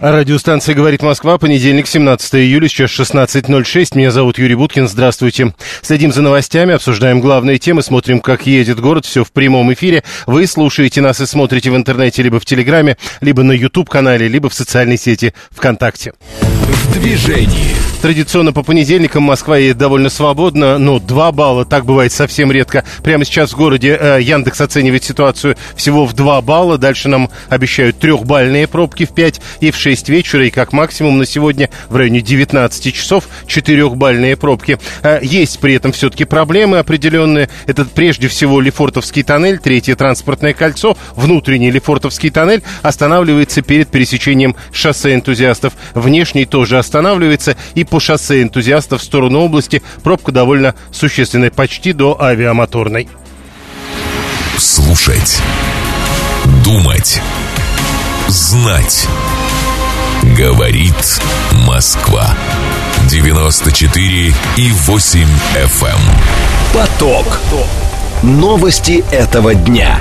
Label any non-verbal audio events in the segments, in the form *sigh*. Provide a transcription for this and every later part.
Радиостанция «Говорит Москва», понедельник, 17 июля, сейчас 16.06. Меня зовут Юрий Буткин, здравствуйте. Следим за новостями, обсуждаем главные темы, смотрим, как едет город, все в прямом эфире. Вы слушаете нас и смотрите в интернете либо в Телеграме, либо на YouTube-канале, либо в социальной сети ВКонтакте. Движении. Традиционно по понедельникам Москва едет довольно свободно, но 2 балла, так бывает совсем редко. Прямо сейчас в городе э, Яндекс оценивает ситуацию всего в 2 балла. Дальше нам обещают трехбальные пробки в 5 и в 6 вечера. И как максимум на сегодня в районе 19 часов четырехбальные пробки. Э, есть при этом все-таки проблемы определенные. Это прежде всего Лефортовский тоннель, третье транспортное кольцо. Внутренний Лефортовский тоннель останавливается перед пересечением шоссе энтузиастов. Внешний тоже останавливается. И по шоссе энтузиастов в сторону области пробка довольно существенная, почти до авиамоторной. Слушать. Думать. Знать. Говорит Москва. 94 и 8 FM. Эм. Поток. Новости этого дня.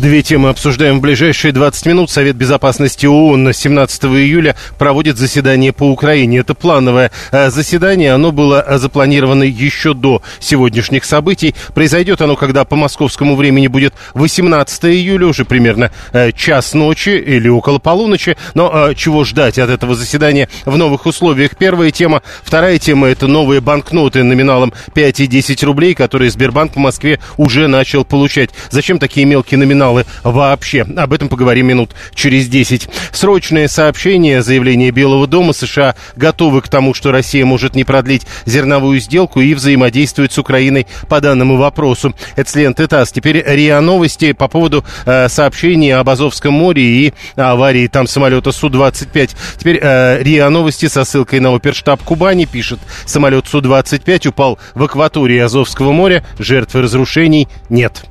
Две темы обсуждаем в ближайшие 20 минут. Совет Безопасности ООН 17 июля проводит заседание по Украине. Это плановое э, заседание. Оно было э, запланировано еще до сегодняшних событий. Произойдет оно, когда по московскому времени будет 18 июля, уже примерно э, час ночи или около полуночи. Но чего ждать от этого заседания в новых условиях? Первая тема. Вторая тема – это новые банкноты номиналом 5 и 10 рублей, которые Сбербанк в Москве уже начал получать. Зачем такие мелкие номиналы? Каналы вообще. Об этом поговорим минут через 10. Срочное сообщение, заявление Белого дома. США готовы к тому, что Россия может не продлить зерновую сделку и взаимодействует с Украиной по данному вопросу. Это с ленты ТАСС. Теперь РИА Новости по поводу э, сообщения об Азовском море и аварии там самолета Су-25. Теперь э, РИА Новости со ссылкой на оперштаб Кубани пишет. Самолет Су-25 упал в акватории Азовского моря. Жертвы разрушений нет.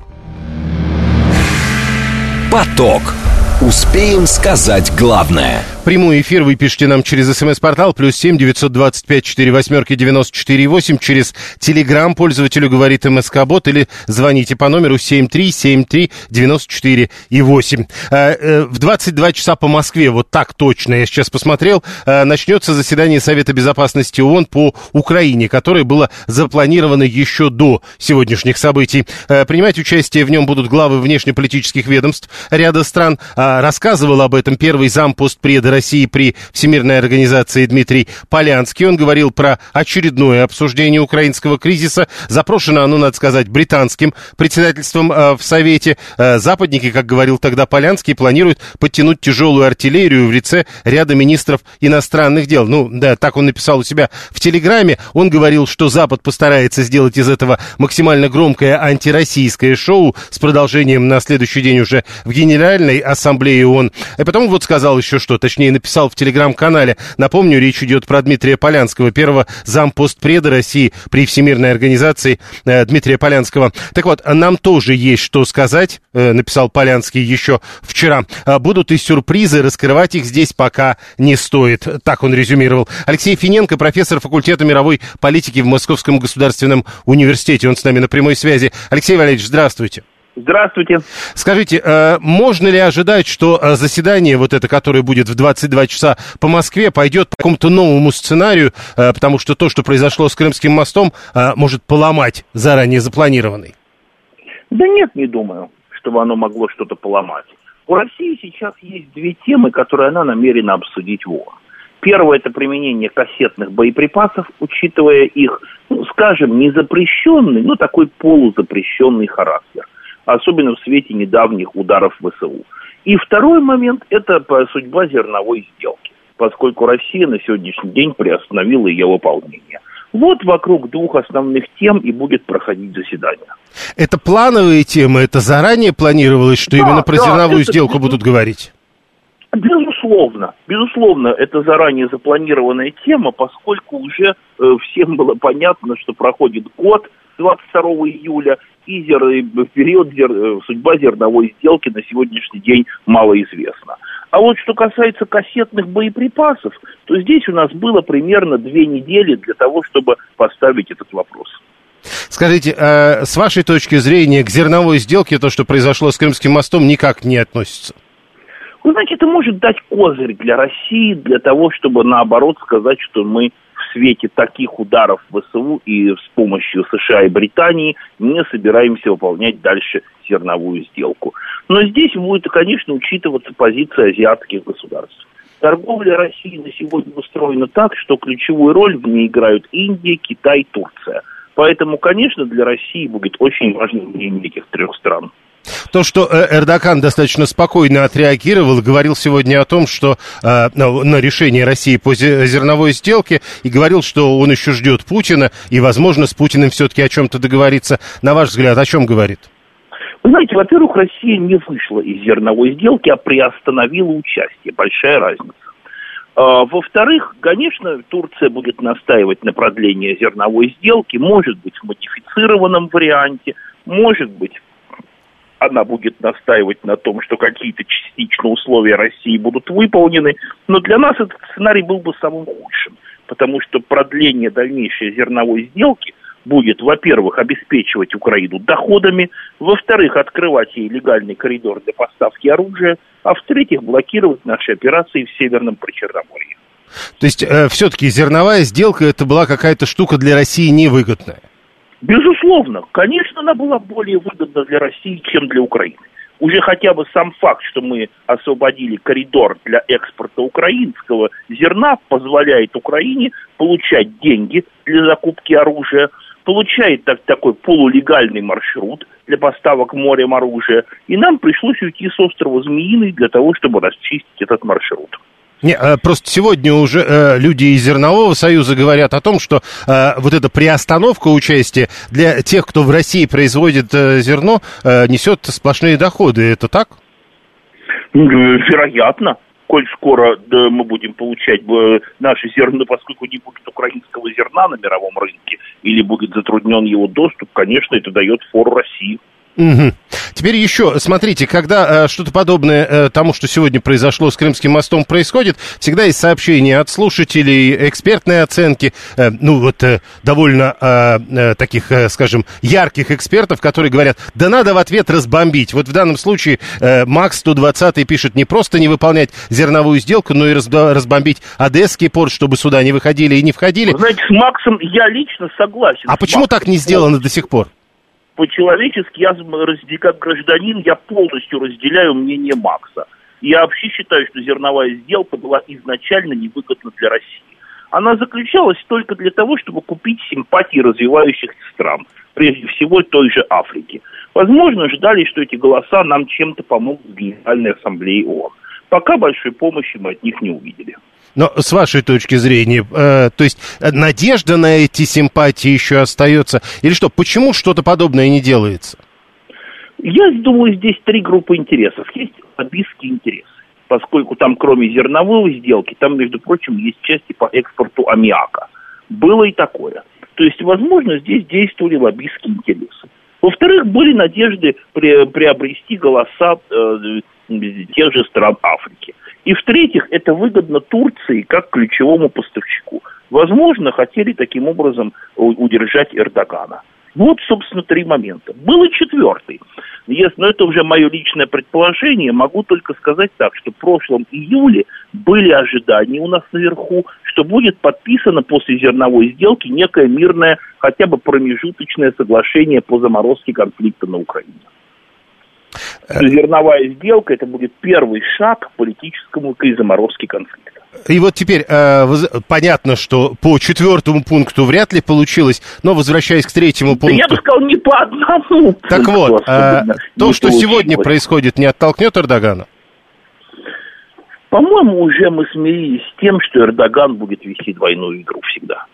Поток. Успеем сказать главное. Прямой эфир вы пишите нам через смс-портал плюс семь девятьсот двадцать пять четыре восьмерки девяносто четыре восемь через телеграм пользователю говорит МСК Бот или звоните по номеру семь три семь три девяносто четыре и восемь. А, э, в 22 часа по Москве, вот так точно, я сейчас посмотрел, а, начнется заседание Совета Безопасности ООН по Украине, которое было запланировано еще до сегодняшних событий. А, принимать участие в нем будут главы внешнеполитических ведомств ряда стран. Рассказывал об этом первый зам постпреда России при Всемирной организации Дмитрий Полянский. Он говорил про очередное обсуждение украинского кризиса. Запрошено оно, надо сказать, британским председательством э, в Совете. Э, западники, как говорил тогда Полянский, планируют подтянуть тяжелую артиллерию в лице ряда министров иностранных дел. Ну, да, так он написал у себя в Телеграме. Он говорил, что Запад постарается сделать из этого максимально громкое антироссийское шоу с продолжением на следующий день уже в Генеральной Ассамблее ООН. И потом вот сказал еще что, точнее, точнее написал в телеграм-канале. Напомню, речь идет про Дмитрия Полянского, первого зампостпреда России при Всемирной организации э, Дмитрия Полянского. Так вот, нам тоже есть что сказать, э, написал Полянский еще вчера. «А будут и сюрпризы, раскрывать их здесь пока не стоит. Так он резюмировал. Алексей Финенко, профессор факультета мировой политики в Московском государственном университете. Он с нами на прямой связи. Алексей Валерьевич, здравствуйте. Здравствуйте. Скажите, э, можно ли ожидать, что э, заседание, вот это, которое будет в 22 часа по Москве, пойдет по какому-то новому сценарию, э, потому что то, что произошло с Крымским мостом, может поломать заранее запланированный? Да нет, не думаю, чтобы оно могло что-то поломать. У России сейчас есть две темы, которые она намерена обсудить в ООН. Первое – это применение кассетных боеприпасов, учитывая их, ну, скажем, не запрещенный, но такой полузапрещенный характер – особенно в свете недавних ударов ВСУ. И второй момент – это судьба зерновой сделки, поскольку Россия на сегодняшний день приостановила ее выполнение. Вот вокруг двух основных тем и будет проходить заседание. Это плановые темы, это заранее планировалось, что да, именно про да, зерновую это, сделку будут говорить? Безусловно, безусловно, это заранее запланированная тема, поскольку уже э, всем было понятно, что проходит год, 22 июля, и зер... период зер... судьба зерновой сделки на сегодняшний день малоизвестна. А вот что касается кассетных боеприпасов, то здесь у нас было примерно две недели для того, чтобы поставить этот вопрос. Скажите, э, с вашей точки зрения к зерновой сделке то, что произошло с Крымским мостом, никак не относится? Вы знаете, это может дать козырь для России, для того, чтобы наоборот сказать, что мы свете таких ударов ВСУ и с помощью США и Британии не собираемся выполнять дальше зерновую сделку. Но здесь будет, конечно, учитываться позиция азиатских государств. Торговля России на сегодня устроена так, что ключевую роль в ней играют Индия, Китай, Турция. Поэтому, конечно, для России будет очень важно мнение этих трех стран. То, что э, Эрдоган достаточно спокойно отреагировал, говорил сегодня о том, что э, на решение России по зерновой сделке, и говорил, что он еще ждет Путина, и, возможно, с Путиным все-таки о чем-то договориться. На ваш взгляд, о чем говорит? Вы знаете, во-первых, Россия не вышла из зерновой сделки, а приостановила участие. Большая разница. А, во-вторых, конечно, Турция будет настаивать на продлении зерновой сделки, может быть, в модифицированном варианте, может быть, она будет настаивать на том, что какие-то частично условия России будут выполнены, но для нас этот сценарий был бы самым худшим, потому что продление дальнейшей зерновой сделки будет, во-первых, обеспечивать Украину доходами, во-вторых, открывать ей легальный коридор для поставки оружия, а в-третьих, блокировать наши операции в Северном Причерноморье. То есть э, все-таки зерновая сделка это была какая-то штука для России невыгодная? Безусловно, конечно, она была более выгодна для России, чем для Украины. Уже хотя бы сам факт, что мы освободили коридор для экспорта украинского зерна, позволяет Украине получать деньги для закупки оружия, получает так, такой полулегальный маршрут для поставок морем оружия, и нам пришлось уйти с острова Змеиный для того, чтобы расчистить этот маршрут. Не, э, просто сегодня уже э, люди из Зернового союза говорят о том, что э, вот эта приостановка участия для тех, кто в России производит зерно, несет сплошные доходы. Это так? Ну, вероятно. Коль скоро да, мы будем получать э, наши зерно, поскольку не будет украинского зерна на мировом рынке или будет затруднен его доступ, конечно, это дает фору России. Угу. Теперь еще, смотрите, когда э, что-то подобное э, тому, что сегодня произошло с Крымским мостом, происходит, всегда есть сообщения от слушателей, экспертные оценки, э, ну вот э, довольно э, э, таких, э, скажем, ярких экспертов, которые говорят, да надо в ответ разбомбить. Вот в данном случае э, Макс 120 пишет не просто не выполнять зерновую сделку, но и разбомбить Одесский порт, чтобы сюда не выходили и не входили. Знаете, с Максом я лично согласен. А почему Максом. так не сделано до сих пор? По-человечески, я как гражданин, я полностью разделяю мнение Макса. Я вообще считаю, что зерновая сделка была изначально невыгодна для России. Она заключалась только для того, чтобы купить симпатии развивающихся стран, прежде всего той же Африки. Возможно, ждали, что эти голоса нам чем-то помогут в Генеральной Ассамблее ООН. Пока большой помощи мы от них не увидели. Но с вашей точки зрения, э, то есть э, надежда на эти симпатии еще остается? Или что, почему что-то подобное не делается? Я думаю, здесь три группы интересов. Есть лоббистские интересы, поскольку там кроме зерновой сделки, там, между прочим, есть части по экспорту аммиака. Было и такое. То есть, возможно, здесь действовали лоббистские интересы. Во-вторых, были надежды приобрести голоса э, тех же стран Африки. И в-третьих, это выгодно Турции как ключевому поставщику. Возможно, хотели таким образом удержать Эрдогана. Вот, собственно, три момента. Был и четвертый. Если, но это уже мое личное предположение. Могу только сказать так, что в прошлом июле были ожидания у нас наверху, что будет подписано после зерновой сделки некое мирное, хотя бы промежуточное соглашение по заморозке конфликта на Украине. Зерновая сделка это будет первый шаг к политическому к заморозке конфликта. И вот теперь э, понятно, что по четвертому пункту вряд ли получилось, но возвращаясь к третьему пункту... Да я бы сказал, не по одному Так пункту, вот, э, то, что сегодня происходит, не оттолкнет Эрдогана? По-моему, уже мы смирились с тем, что Эрдоган будет вести двойную игру всегда.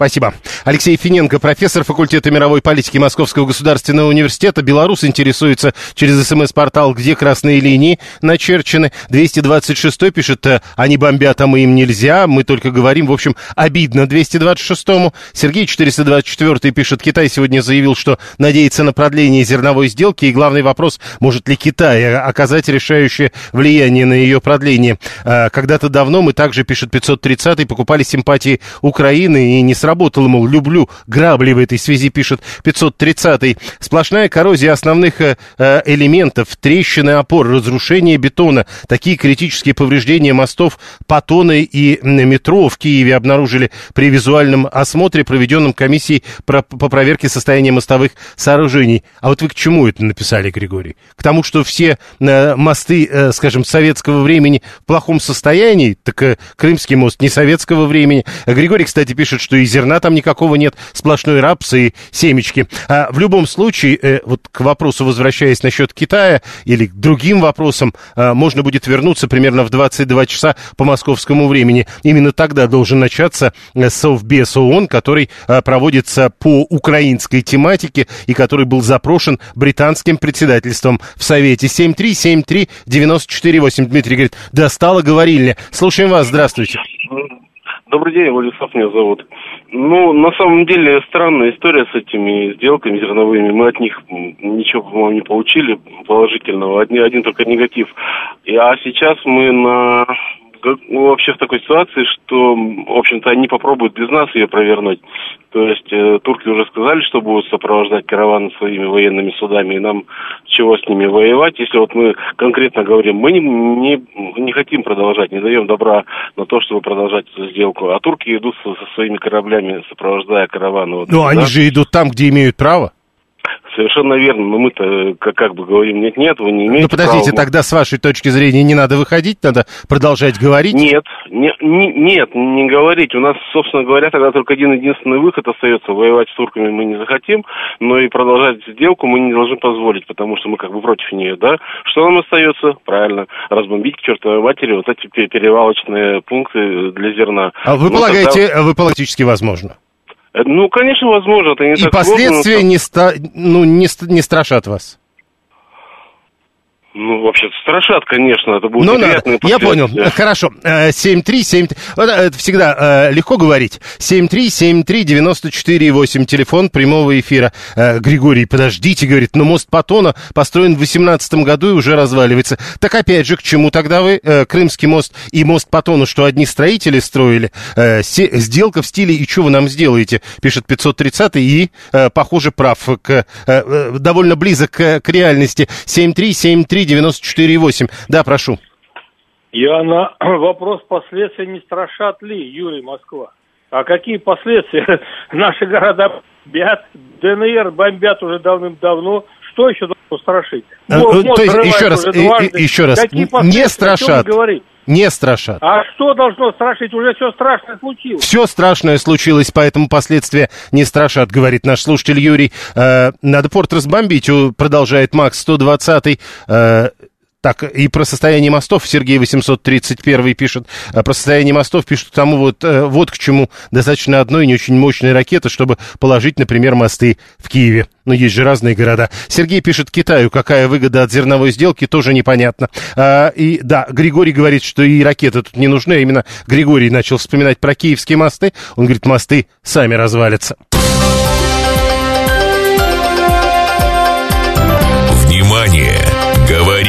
Спасибо. Алексей Финенко, профессор факультета мировой политики Московского государственного университета. Белорус интересуется через смс-портал, где красные линии начерчены. 226 пишет, э, они бомбят, а мы им нельзя. Мы только говорим, в общем, обидно 226-му. Сергей 424 пишет, Китай сегодня заявил, что надеется на продление зерновой сделки. И главный вопрос, может ли Китай оказать решающее влияние на ее продление. Э, когда-то давно мы также, пишет 530 покупали симпатии Украины и не сразу сработало, мол, люблю грабли в этой связи, пишет 530-й. Сплошная коррозия основных э, э, элементов, трещины опор, разрушение бетона. Такие критические повреждения мостов Патоны и метро в Киеве обнаружили при визуальном осмотре, проведенном комиссией про, по проверке состояния мостовых сооружений. А вот вы к чему это написали, Григорий? К тому, что все э, мосты, э, скажем, советского времени в плохом состоянии? Так э, Крымский мост не советского времени. Григорий, кстати, пишет, что и зерна там никакого нет, сплошной рапс и семечки. А в любом случае, э, вот к вопросу, возвращаясь насчет Китая или к другим вопросам, э, можно будет вернуться примерно в 22 часа по московскому времени. Именно тогда должен начаться э, Совбез ООН, который э, проводится по украинской тематике и который был запрошен британским председательством в Совете. 7373948. Дмитрий говорит, достала говорильня. Слушаем вас, здравствуйте. Добрый день, Владислав меня зовут. Ну, на самом деле, странная история с этими сделками зерновыми. Мы от них ничего, по-моему, не получили положительного. Один, один только негатив. И, а сейчас мы на вообще в такой ситуации, что, в общем-то, они попробуют без нас ее провернуть. То есть э, турки уже сказали, что будут сопровождать караваны своими военными судами, и нам чего с ними воевать, если вот мы конкретно говорим, мы не, не, не хотим продолжать, не даем добра на то, чтобы продолжать эту сделку, а турки идут со, со своими кораблями, сопровождая караваны. Вот, ну, да? они же идут там, где имеют право. Совершенно верно, но мы-то как, как бы говорим, нет, нет, вы не имеете Ну, подождите, права. тогда с вашей точки зрения не надо выходить, надо продолжать говорить? Нет, не, не, нет, не говорить. У нас, собственно говоря, тогда только один единственный выход остается. Воевать с турками мы не захотим, но и продолжать сделку мы не должны позволить, потому что мы как бы против нее, да? Что нам остается? Правильно, разбомбить к чертовой матери вот эти перевалочные пункты для зерна. А вы ну, полагаете, тогда... вы политически возможно? Э, ну, конечно, возможно. Это не И последствия сложно, но... не, ста... ну, не, не страшат вас? Ну, вообще страшат, конечно, это будет ну, неприятные надо. Я понял, хорошо. 737, э, это всегда э, легко говорить. 7373948, телефон прямого эфира. Э, Григорий, подождите, говорит, но мост Патона построен в 18 году и уже разваливается. Так опять же, к чему тогда вы Крымский мост и мост Патона, что одни строители строили? Сделка в стиле «И что вы нам сделаете?» пишет 530 и, похоже, прав, к, довольно близок к, к реальности. 7373948 94,8. Да, прошу. Я на *clears throat* вопрос последствий не страшат ли, Юрий Москва? А какие последствия? *laughs* Наши города бомбят, ДНР бомбят уже давным-давно. Что еще должно страшить? А, Мост, То есть, еще раз, и, еще раз, не страшат. Не страшат. А что должно страшить? Уже все страшное случилось. Все страшное случилось, поэтому последствия не страшат, говорит наш слушатель Юрий. Э, надо порт разбомбить, продолжает Макс 120 э, так, и про состояние мостов Сергей 831 пишет. А про состояние мостов пишут тому вот, э, вот к чему достаточно одной не очень мощной ракеты, чтобы положить, например, мосты в Киеве. Но есть же разные города. Сергей пишет Китаю, какая выгода от зерновой сделки, тоже непонятно. А, и да, Григорий говорит, что и ракеты тут не нужны. А именно Григорий начал вспоминать про киевские мосты. Он говорит, мосты сами развалятся.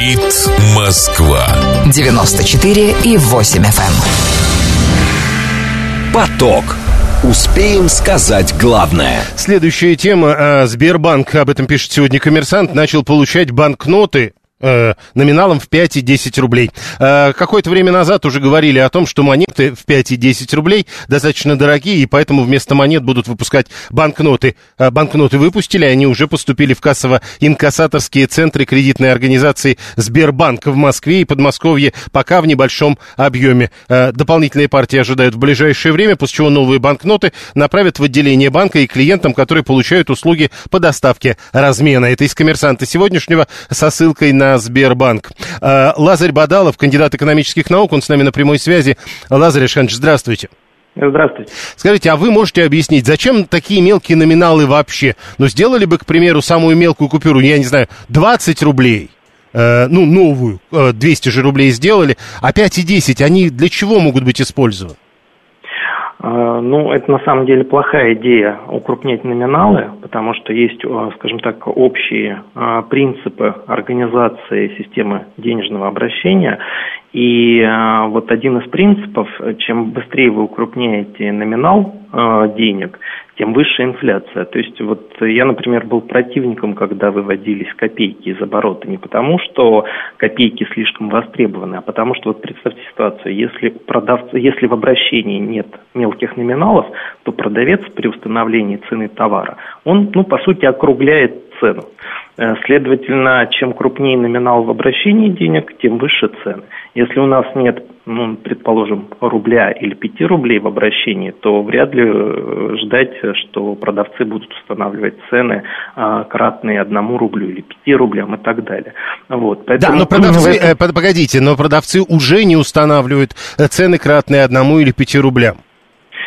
Говорит Москва. 94 и 8 FM. Эм. Поток. Успеем сказать главное. Следующая тема. А, Сбербанк, об этом пишет сегодня коммерсант, начал получать банкноты э, номиналом в 5 и 10 рублей. Э, какое-то время назад уже говорили о том, что монеты в 5 и 10 рублей достаточно дорогие, и поэтому вместо монет будут выпускать банкноты. Э, банкноты выпустили, они уже поступили в кассово-инкассаторские центры кредитной организации Сбербанк в Москве и Подмосковье, пока в небольшом объеме. Дополнительные партии ожидают в ближайшее время, после чего новые банкноты направят в отделение банка и клиентам, которые получают услуги по доставке размена. Это из коммерсанта сегодняшнего со ссылкой на Сбербанк. А, Лазарь Бадалов, кандидат экономических наук, он с нами на прямой связи. Лазарь Ишханович, здравствуйте. Здравствуйте. Скажите, а вы можете объяснить, зачем такие мелкие номиналы вообще? Ну, сделали бы, к примеру, самую мелкую купюру, я не знаю, 20 рублей, э, ну, новую, э, 200 же рублей сделали, а 5 и 10, они для чего могут быть использованы? А, ну, это на самом деле плохая идея укрупнять номиналы, потому что есть, а, скажем так, общие а, принципы организации системы денежного обращения. И вот один из принципов, чем быстрее вы укрупняете номинал денег, тем выше инфляция. То есть вот я, например, был противником, когда выводились копейки из оборота, не потому что копейки слишком востребованы, а потому что, вот представьте ситуацию, если, продавца, если в обращении нет мелких номиналов, то продавец при установлении цены товара, он, ну, по сути, округляет цену. Э, следовательно, чем крупнее номинал в обращении денег, тем выше цены. Если у нас нет, ну, предположим, рубля или пяти рублей в обращении, то вряд ли э, ждать, что продавцы будут устанавливать цены а, кратные одному рублю или пяти рублям и так далее. Вот, поэтому... Да, но продавцы, этом... э, погодите, но продавцы уже не устанавливают цены кратные одному или пяти рублям.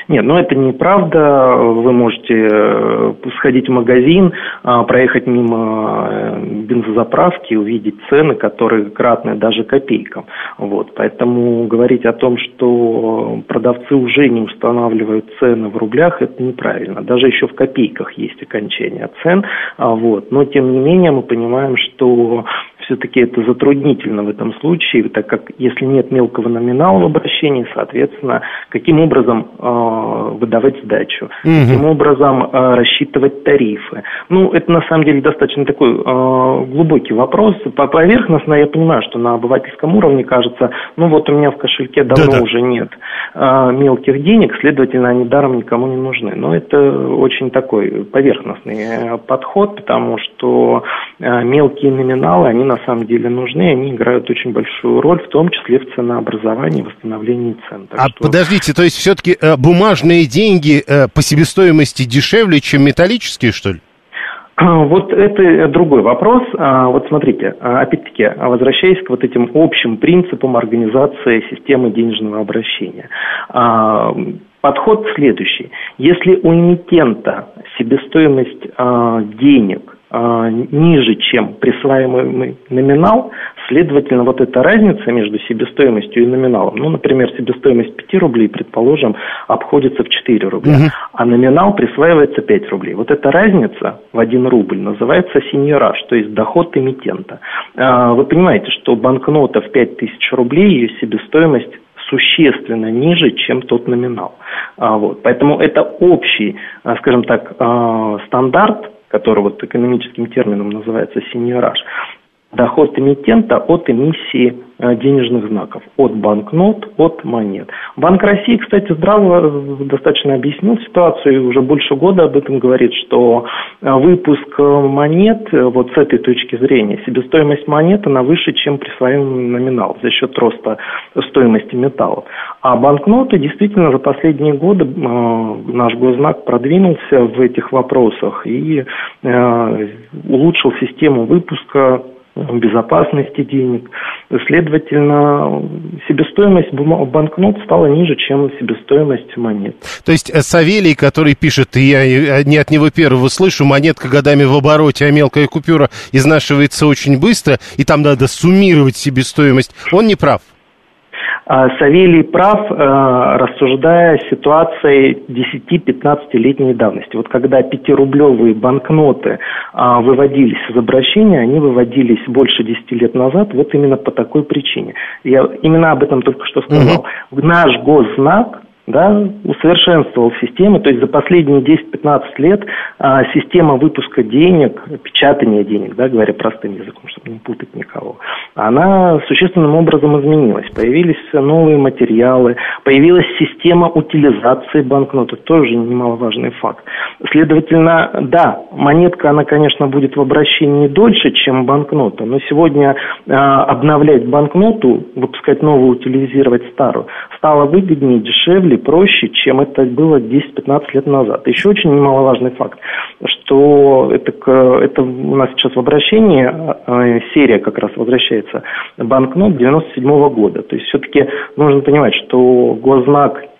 Нет, ну это неправда. Вы можете э, сходить в магазин, а, проехать мимо э, бензозаправки, увидеть цены, которые кратны даже копейкам. Вот. Поэтому говорить о том, что продавцы уже не устанавливают цены в рублях, это неправильно. Даже еще в копейках есть окончание цен. А, вот. Но тем не менее мы понимаем, что все-таки это затруднительно в этом случае, так как если нет мелкого номинала в обращении, соответственно, каким образом э, выдавать сдачу, угу. каким образом э, рассчитывать тарифы. Ну, это на самом деле достаточно такой э, глубокий вопрос. По поверхностно я понимаю, что на обывательском уровне кажется, ну вот у меня в кошельке давно Да-да. уже нет э, мелких денег, следовательно, они даром никому не нужны. Но это очень такой поверхностный подход, потому что э, мелкие номиналы, они на самом деле нужны, они играют очень большую роль, в том числе в ценообразовании, восстановлении цен. Так а что... подождите, то есть все-таки э, бумажные деньги э, по себестоимости дешевле, чем металлические, что ли? Вот это другой вопрос. А, вот смотрите, а, опять-таки, возвращаясь к вот этим общим принципам организации системы денежного обращения. А, подход следующий. Если у эмитента себестоимость денег а, ниже, чем присваиваемый номинал, следовательно, вот эта разница между себестоимостью и номиналом, ну, например, себестоимость 5 рублей, предположим, обходится в 4 рубля, угу. а номинал присваивается 5 рублей. Вот эта разница в 1 рубль называется сеньораж, то есть доход эмитента. А, вы понимаете, что банкнота в 5000 рублей, ее себестоимость существенно ниже, чем тот номинал. А, вот. Поэтому это общий, скажем так, стандарт который вот экономическим термином называется синьораж, доход эмитента от эмиссии Э, денежных знаков от банкнот, от монет. Банк России, кстати, здраво э, достаточно объяснил ситуацию и уже больше года об этом говорит, что э, выпуск монет вот с этой точки зрения, себестоимость монет, она выше, чем присвоимый номинал за счет роста стоимости металлов. А банкноты действительно за последние годы наш госзнак продвинулся в этих вопросах и улучшил систему выпуска безопасности денег. Следовательно, себестоимость банкнот стала ниже, чем себестоимость монет. То есть э, Савелий, который пишет, я э, не от него первого слышу, монетка годами в обороте, а мелкая купюра изнашивается очень быстро, и там надо суммировать себестоимость, он не прав? А, Савелий прав, э, рассуждая ситуацией 10-15-летней давности. Вот когда пятирублевые банкноты а, выводились из обращения, они выводились больше 10 лет назад, вот именно по такой причине. Я именно об этом только что сказал. Угу. Наш госзнак да, усовершенствовал систему, то есть за последние 10-15 лет а, система выпуска денег, печатания денег, да, говоря простым языком, чтобы не путать никого, она существенным образом изменилась. Появились новые материалы, появилась система утилизации банкноты, тоже немаловажный факт. Следовательно, да, монетка, она, конечно, будет в обращении дольше, чем банкнота, но сегодня а, обновлять банкноту, выпускать новую, утилизировать старую, стало выгоднее, дешевле, или проще, чем это было 10-15 лет назад. Еще очень немаловажный факт, что это, это у нас сейчас в обращении э, серия как раз возвращается банкнот 97 -го года. То есть все-таки нужно понимать, что госзнак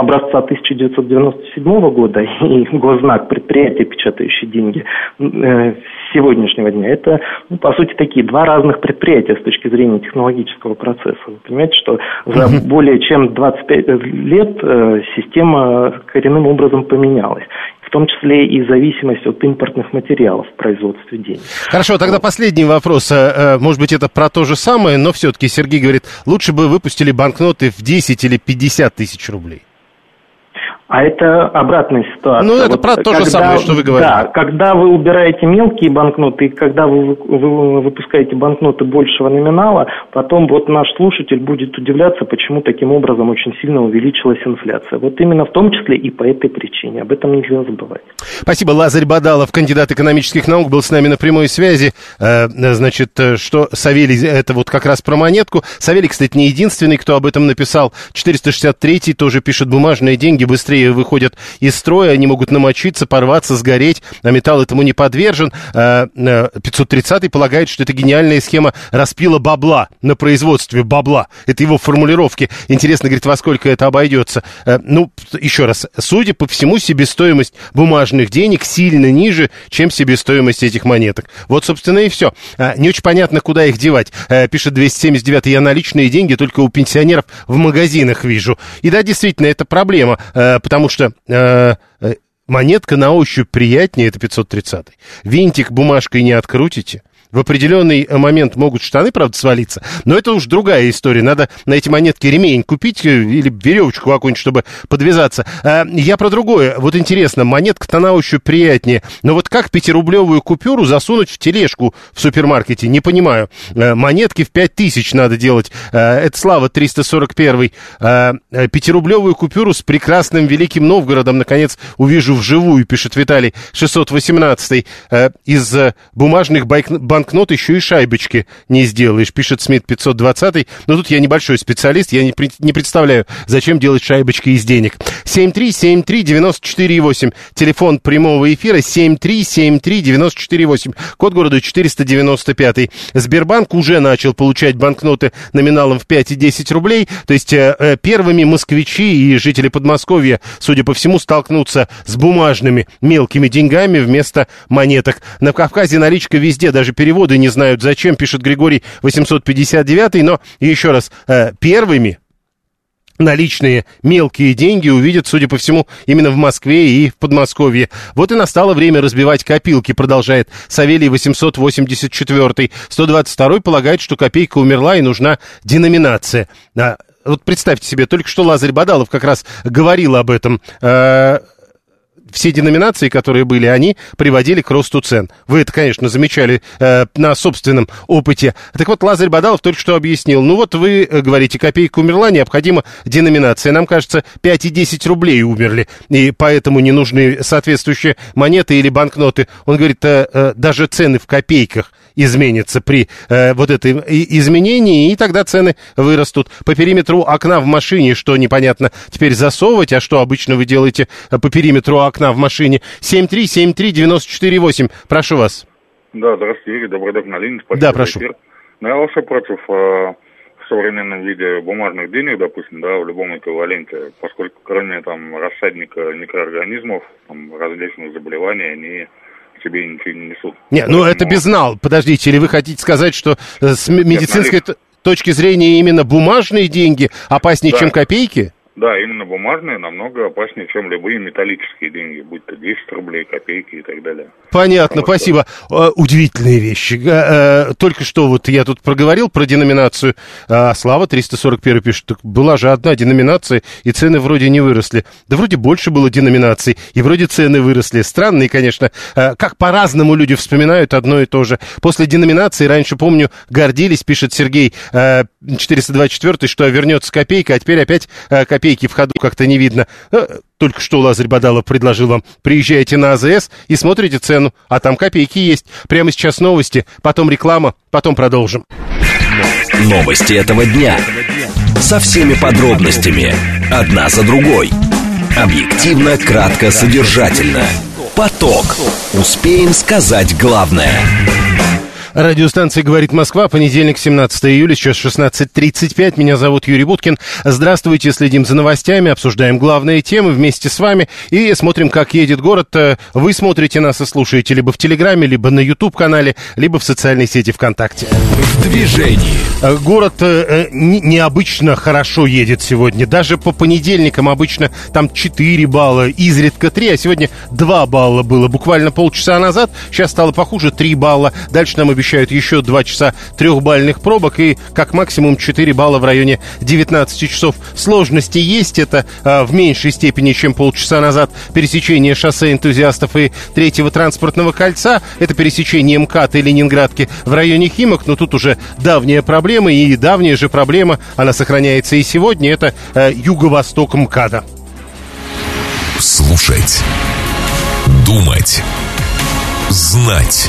образца 1997 года *laughs* и госзнак предприятия, печатающие деньги э, сегодняшнего дня, это, ну, по сути, такие два разных предприятия с точки зрения технологического процесса. Вы понимаете, что за более чем 25 лет э, система коренным образом поменялась в том числе и зависимость от импортных материалов в производстве денег. Хорошо, тогда последний вопрос. Э, э, может быть, это про то же самое, но все-таки Сергей говорит, лучше бы выпустили банкноты в 10 или 50 тысяч рублей. А это обратная ситуация. Ну, это вот про то когда, же самое, что вы говорите. Да, когда вы убираете мелкие банкноты, и когда вы, вы выпускаете банкноты большего номинала, потом вот наш слушатель будет удивляться, почему таким образом очень сильно увеличилась инфляция. Вот именно в том числе и по этой причине. Об этом нельзя забывать. Спасибо. Лазарь Бадалов, кандидат экономических наук, был с нами на прямой связи. Э, значит, э, что Савелий, это вот как раз про монетку. Савелий, кстати, не единственный, кто об этом написал. 463 тоже пишет бумажные деньги быстрее быстрее выходят из строя, они могут намочиться, порваться, сгореть, а металл этому не подвержен. 530 э, полагает, что это гениальная схема распила бабла на производстве бабла. Это его формулировки. Интересно, говорит, во сколько это обойдется. Э, ну, еще раз, судя по всему, себестоимость бумажных денег сильно ниже, чем себестоимость этих монеток. Вот, собственно, и все. Э, не очень понятно, куда их девать. Пишет 279 я наличные деньги только у пенсионеров в магазинах вижу. И да, действительно, это проблема, потому что э, э, монетка на ощупь приятнее, это 530. Винтик бумажкой не открутите в определенный э, момент могут штаны, правда, свалиться, но это уж другая история. Надо на эти монетки ремень купить э, или веревочку какую-нибудь, чтобы подвязаться. А, я про другое. Вот интересно, монетка-то на ощупь приятнее, но вот как пятирублевую купюру засунуть в тележку в супермаркете? Не понимаю. А, монетки в 5000 надо делать. Это Слава 341. А, пятирублевую купюру с прекрасным Великим Новгородом, наконец, увижу вживую, пишет Виталий 618. А, из бумажных банкнот банкнот еще и шайбочки не сделаешь, пишет Смит 520. Но тут я небольшой специалист, я не, не представляю, зачем делать шайбочки из денег. 7373948, телефон прямого эфира 7373948, код города 495. Сбербанк уже начал получать банкноты номиналом в 5 и 10 рублей, то есть э, э, первыми москвичи и жители Подмосковья, судя по всему, столкнутся с бумажными мелкими деньгами вместо монеток. На Кавказе наличка везде, даже перед переводы не знают зачем, пишет Григорий 859, но еще раз, э, первыми наличные мелкие деньги увидят, судя по всему, именно в Москве и в Подмосковье. Вот и настало время разбивать копилки, продолжает Савелий 884. 122 полагает, что копейка умерла и нужна деноминация. А, вот представьте себе, только что Лазарь Бадалов как раз говорил об этом. Все деноминации, которые были, они приводили к росту цен. Вы это, конечно, замечали э, на собственном опыте. Так вот, Лазарь Бадалов только что объяснил. Ну вот вы э, говорите, копейка умерла, необходима деноминация. Нам кажется, 5 и 10 рублей умерли, и поэтому не нужны соответствующие монеты или банкноты. Он говорит, э, э, даже цены в копейках изменятся при э, вот этой изменении, и тогда цены вырастут. По периметру окна в машине, что непонятно теперь засовывать, а что обычно вы делаете э, по периметру окна в машине. 7373948, прошу вас. Да, здравствуйте, Игорь, добрый док на линии. Спасибо да, прошу. Эфир. Ну, я вообще против э, в современном виде бумажных денег, допустим, да, в любом эквиваленте, поскольку кроме там рассадника микроорганизмов, там, различных заболеваний, они себе ничего не несут. Не, ну это безнал. Подождите, или вы хотите сказать, что э, с медицинской Нет, точки зрения именно бумажные деньги опаснее, да. чем копейки? Да, именно бумажные намного опаснее, чем любые металлические деньги, будь то 10 рублей, копейки и так далее. Понятно, Потому спасибо. Что... Э, удивительные вещи. Э, только что вот я тут проговорил про деноминацию, а Слава 341 пишет, так была же одна деноминация, и цены вроде не выросли. Да вроде больше было деноминаций, и вроде цены выросли. Странные, конечно, э, как по-разному люди вспоминают одно и то же. После деноминации, раньше, помню, гордились, пишет Сергей 424, что вернется копейка, а теперь опять копейка копейки в ходу как-то не видно. Э, только что Лазарь Бадалов предложил вам. Приезжайте на АЗС и смотрите цену, а там копейки есть. Прямо сейчас новости, потом реклама, потом продолжим. Новости этого дня. Со всеми подробностями. Одна за другой. Объективно, кратко, содержательно. Поток. Успеем сказать главное. Радиостанция «Говорит Москва», понедельник, 17 июля, сейчас 16.35. Меня зовут Юрий Буткин. Здравствуйте, следим за новостями, обсуждаем главные темы вместе с вами и смотрим, как едет город. Вы смотрите нас и слушаете либо в Телеграме, либо на YouTube-канале, либо в социальной сети ВКонтакте. В движении. Город э, необычно хорошо едет сегодня. Даже по понедельникам обычно там 4 балла, изредка 3, а сегодня 2 балла было буквально полчаса назад. Сейчас стало похуже, 3 балла. Дальше нам обещают еще 2 часа трехбальных пробок и как максимум 4 балла в районе 19 часов. Сложности есть, это а, в меньшей степени, чем полчаса назад пересечение шоссе энтузиастов и третьего транспортного кольца. Это пересечение МКАД и Ленинградки в районе Химок, но тут уже давняя проблема, и давняя же проблема, она сохраняется и сегодня, это э, юго-восток МКАДа. Слушать. Думать. Знать.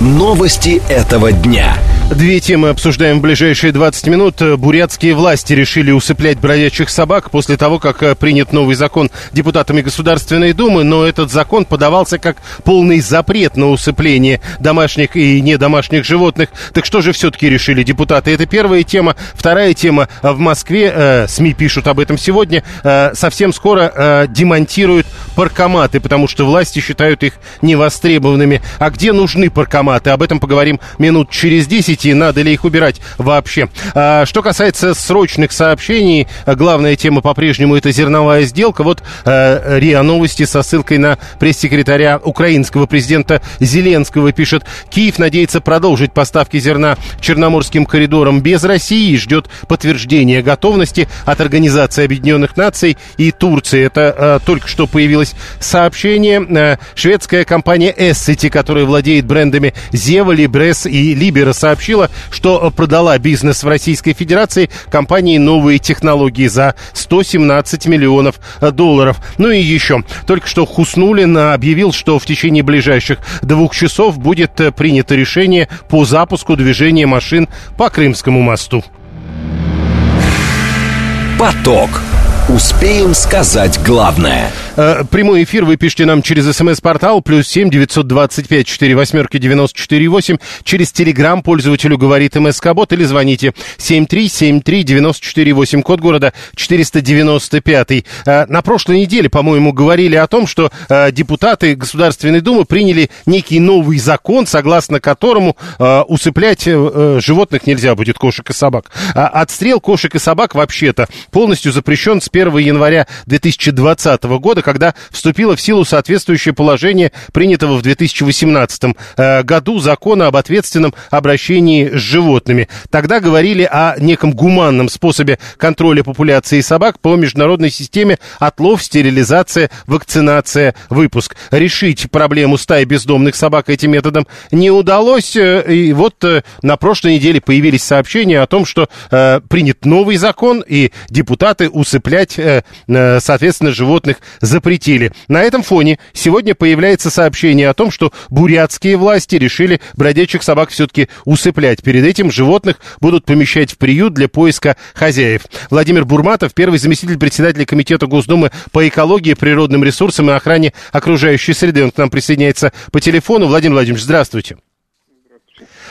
Новости этого дня. Две темы обсуждаем в ближайшие 20 минут. Бурятские власти решили усыплять бродячих собак после того, как э, принят новый закон депутатами Государственной Думы, но этот закон подавался как полный запрет на усыпление домашних и недомашних животных. Так что же все-таки решили депутаты? Это первая тема. Вторая тема. В Москве, э, СМИ пишут об этом сегодня, э, совсем скоро э, демонтируют паркоматы, потому что власти считают их невостребованными. А где нужны паркоматы? Об этом поговорим минут через 10 и надо ли их убирать вообще. А, что касается срочных сообщений, главная тема по-прежнему это зерновая сделка. Вот а, РИА Новости со ссылкой на пресс-секретаря украинского президента Зеленского пишет, Киев надеется продолжить поставки зерна Черноморским коридором без России и ждет подтверждения готовности от Организации Объединенных Наций и Турции. Это а, только что появилось сообщение. А, шведская компания Essity, которая владеет брендами Зева, Либрес и Либера, сообщила, что продала бизнес в Российской Федерации компании «Новые технологии» за 117 миллионов долларов. Ну и еще. Только что Хуснулин объявил, что в течение ближайших двух часов будет принято решение по запуску движения машин по Крымскому мосту. Поток. Успеем сказать главное – Э, прямой эфир вы пишите нам через смс-портал плюс семь девятьсот двадцать пять четыре восьмерки девяносто четыре восемь через телеграм пользователю говорит МСК Бот или звоните семь три семь три девяносто четыре восемь код города четыреста девяносто пятый. Э, на прошлой неделе, по-моему, говорили о том, что э, депутаты Государственной Думы приняли некий новый закон, согласно которому усыплять животных нельзя будет кошек и собак. А отстрел кошек и собак вообще-то полностью запрещен с 1 января 2020 года, когда вступило в силу соответствующее положение принятого в 2018 э, году закона об ответственном обращении с животными. Тогда говорили о неком гуманном способе контроля популяции собак по международной системе отлов, стерилизация, вакцинация, выпуск. Решить проблему стаи бездомных собак этим методом не удалось. Э, и вот э, на прошлой неделе появились сообщения о том, что э, принят новый закон, и депутаты усыплять, э, соответственно, животных за запретили. На этом фоне сегодня появляется сообщение о том, что бурятские власти решили бродячих собак все-таки усыплять. Перед этим животных будут помещать в приют для поиска хозяев. Владимир Бурматов, первый заместитель председателя Комитета Госдумы по экологии, природным ресурсам и охране окружающей среды. Он к нам присоединяется по телефону. Владимир Владимирович, здравствуйте.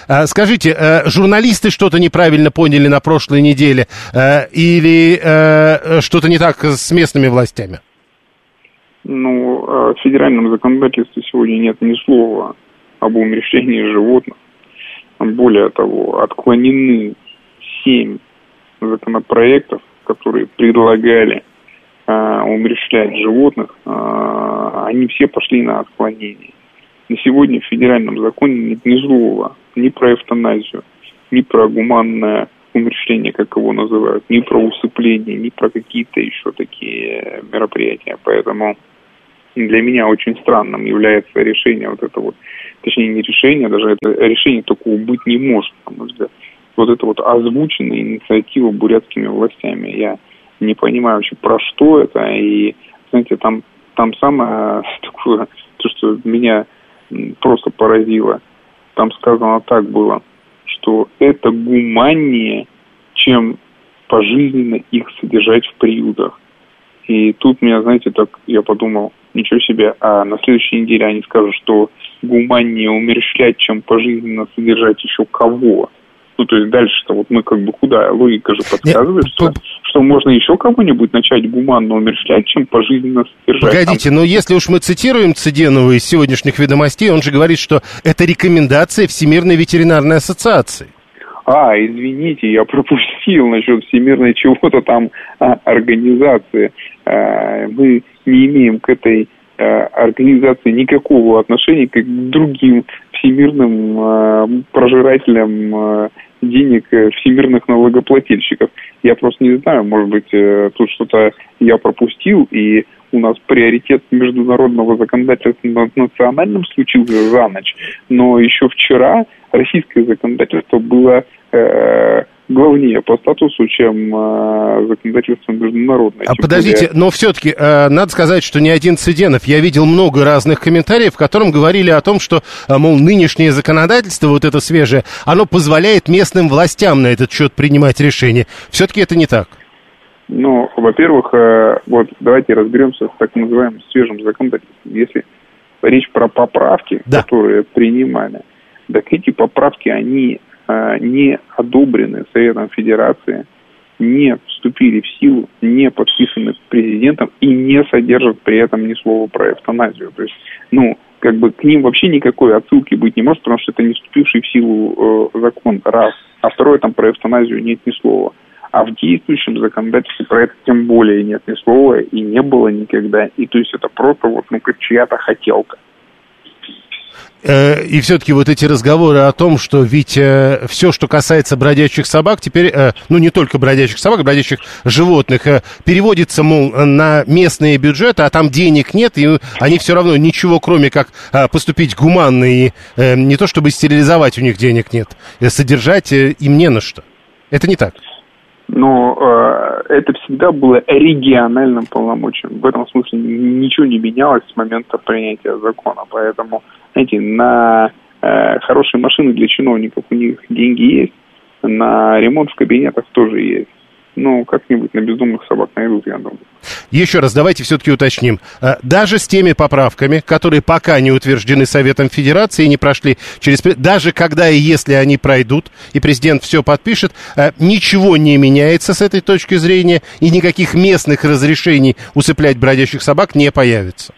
А, скажите, э, журналисты что-то неправильно поняли на прошлой неделе э, или э, что-то не так с местными властями? Ну, в федеральном законодательстве сегодня нет ни слова об умерщвлении животных. Более того, отклонены семь законопроектов, которые предлагали э, умерщвлять животных, э, они все пошли на отклонение. На сегодня в федеральном законе нет ни слова ни про эвтаназию, ни про гуманное умерщвление, как его называют, ни про усыпление, ни про какие-то еще такие мероприятия. Поэтому для меня очень странным является решение вот это вот, точнее не решение, даже это решение такого быть не может, на мой взгляд. Вот это вот озвученная инициатива бурятскими властями. Я не понимаю вообще, про что это. И, знаете, там, там самое *laughs* такое, то, что меня просто поразило, там сказано так было, что это гуманнее, чем пожизненно их содержать в приютах. И тут меня, знаете, так я подумал, ничего себе, а на следующей неделе они скажут, что гуманнее умерщвлять, чем пожизненно содержать еще кого. Ну, то есть дальше-то вот мы как бы куда? Логика же подсказывает, что, что можно еще кого-нибудь начать гуманно умерщвлять, чем пожизненно содержать. Погодите, но если уж мы цитируем Цыденова из сегодняшних ведомостей, он же говорит, что это рекомендация Всемирной ветеринарной ассоциации. А, извините, я *laughs* пропустил насчет всемирной чего-то там а, организации. А, мы не имеем к этой а, организации никакого отношения как к другим всемирным а, прожирателям а, денег э, всемирных налогоплательщиков. Я просто не знаю, может быть, э, тут что-то я пропустил, и у нас приоритет международного законодательства над национальным случился за ночь, но еще вчера российское законодательство было э, главнее по статусу, чем э, законодательство международное. А подождите, более... но все-таки э, надо сказать, что не один Цыденов. Я видел много разных комментариев, в котором говорили о том, что, э, мол, нынешнее законодательство, вот это свежее, оно позволяет местным властям на этот счет принимать решения. Все-таки это не так. Ну, во-первых, э, вот давайте разберемся с так называемым свежим законодательством. Если речь про поправки, да. которые принимали, так эти поправки, они не одобрены Советом Федерации, не вступили в силу, не подписаны президентом и не содержат при этом ни слова про эвтаназию. То есть, ну, как бы к ним вообще никакой отсылки быть не может, потому что это не вступивший в силу э, закон, раз. А второе, там про эвтаназию нет ни слова. А в действующем законодательстве про это тем более нет ни слова и не было никогда. И то есть это просто вот, ну, как чья-то хотелка. Э, и все-таки вот эти разговоры о том, что ведь э, все, что касается бродячих собак, теперь, э, ну не только бродячих собак, бродячих животных, переводится, мол, на местные бюджеты, а там денег нет, и они все равно ничего, кроме как поступить гуманно и не то чтобы стерилизовать у них денег нет, содержать им не на что. Это не так но э, это всегда было региональным полномочием. В этом смысле ничего не менялось с момента принятия закона. Поэтому, знаете, на э, хорошие машины для чиновников у них деньги есть, на ремонт в кабинетах тоже есть ну, как-нибудь на бездумных собак найдут, я думаю. Еще раз, давайте все-таки уточним. Э, даже с теми поправками, которые пока не утверждены Советом Федерации и не прошли через... Даже когда и если они пройдут, и президент все подпишет, э, ничего не меняется с этой точки зрения, и никаких местных разрешений усыплять бродящих собак не появится.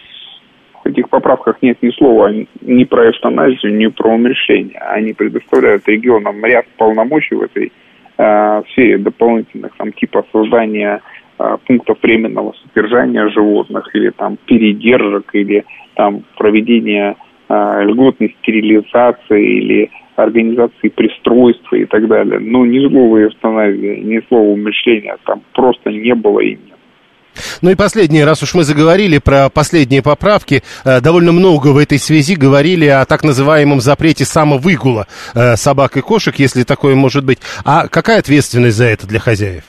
Этих поправках нет ни слова ни про эвтаназию, ни про умерщвление. Они предоставляют регионам ряд полномочий в этой э, сфере дополнительных, там, типа создания э, пунктов временного содержания животных или там передержек или там проведения э, льготной стерилизации или организации пристройства и так далее. Но ни слова эвтаназии, ни слова умышления там просто не было и нет. Ну и последнее, раз уж мы заговорили про последние поправки, э, довольно много в этой связи говорили о так называемом запрете самовыгула э, собак и кошек, если такое может быть. А какая ответственность за это для хозяев?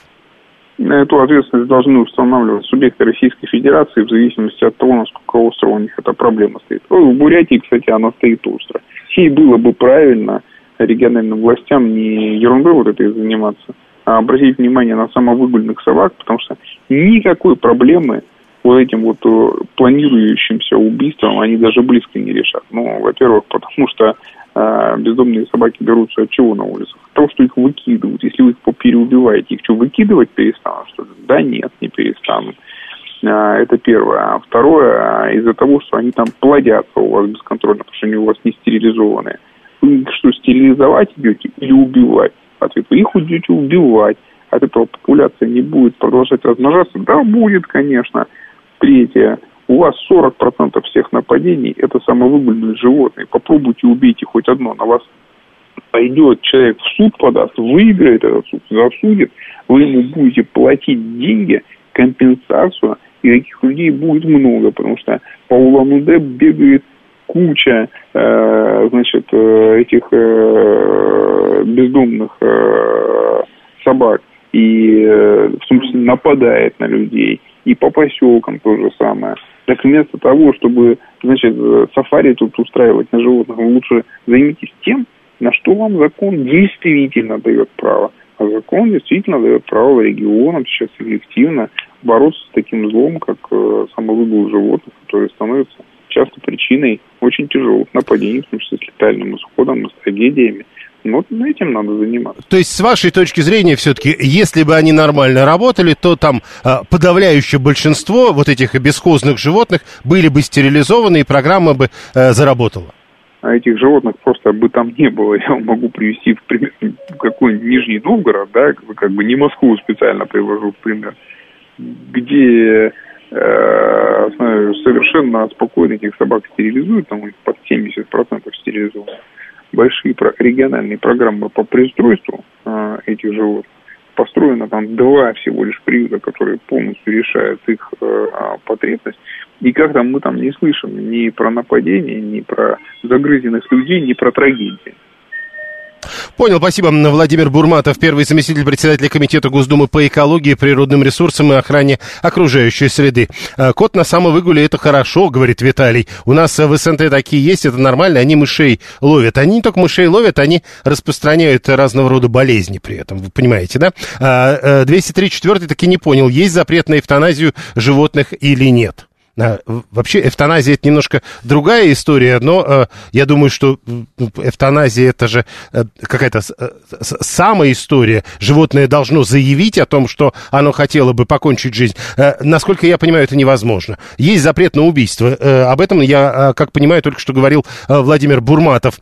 Эту ответственность должны устанавливать субъекты Российской Федерации в зависимости от того, насколько остро у них эта проблема стоит. Ну, в Бурятии, кстати, она стоит остро. И было бы правильно региональным властям не ерундой вот этой заниматься, обратить внимание на самовыгульных собак, потому что никакой проблемы вот этим вот э, планирующимся убийством они даже близко не решат. Ну, во-первых, потому что э, бездомные собаки берутся от чего на улицах? От того, что их выкидывают. Если вы их переубиваете, их что, выкидывать перестанут, что ли? Да нет, не перестанут. А, это первое. А второе, а, из-за того, что они там плодятся у вас бесконтрольно, потому что они у вас не стерилизованные. Вы их что, стерилизовать идете или убивать? Ответ. Вы их будете убивать. От этого популяция не будет продолжать размножаться. Да, будет, конечно. Третье. У вас 40% всех нападений – это самовыгульные животные. Попробуйте убейте хоть одно. На вас пойдет человек в суд подаст, выиграет этот суд, засудит. Вы ему будете платить деньги, компенсацию. И таких людей будет много, потому что по Улан-Удэ бегает куча, э, значит, э, этих э, бездомных э, собак и в смысле нападает на людей, и по поселкам то же самое. Так вместо того, чтобы, значит, сафари тут устраивать на животных, лучше займитесь тем, на что вам закон действительно дает право. А закон действительно дает право регионам сейчас эффективно бороться с таким злом, как самовыгул животных, который становится часто причиной очень тяжелых нападений, в том числе с летальным исходом, с трагедиями. Вот этим надо заниматься. То есть, с вашей точки зрения, все-таки, если бы они нормально работали, то там э, подавляющее большинство вот этих бесхозных животных были бы стерилизованы, и программа бы э, заработала? А этих животных просто бы там не было. *laughs* Я могу привести в пример какой-нибудь Нижний Новгород, да, как бы не Москву специально привожу в пример, где совершенно спокойно этих собак стерилизуют, там их под 70% стерилизованы большие региональные программы по пристройству э, этих животных. Построено там два всего лишь приюта, которые полностью решают их э, а, потребность. И как там мы там не слышим ни про нападения, ни про загрызенных людей, ни про трагедии. Понял, спасибо. Владимир Бурматов, первый заместитель председателя Комитета Госдумы по экологии, природным ресурсам и охране окружающей среды. «Э, кот на самовыгуле – это хорошо, говорит Виталий. У нас в СНТ такие есть, это нормально, они мышей ловят. Они не только мышей ловят, они распространяют разного рода болезни при этом, вы понимаете, да? 203 4 таки не понял, есть запрет на эвтаназию животных или нет. А, вообще эвтаназия это немножко другая история, но э, я думаю, что эвтаназия это же э, какая-то э, самая история. Животное должно заявить о том, что оно хотело бы покончить жизнь. Насколько я понимаю, это невозможно. Есть запрет на убийство. Об этом я, как понимаю, только что говорил Владимир Бурматов.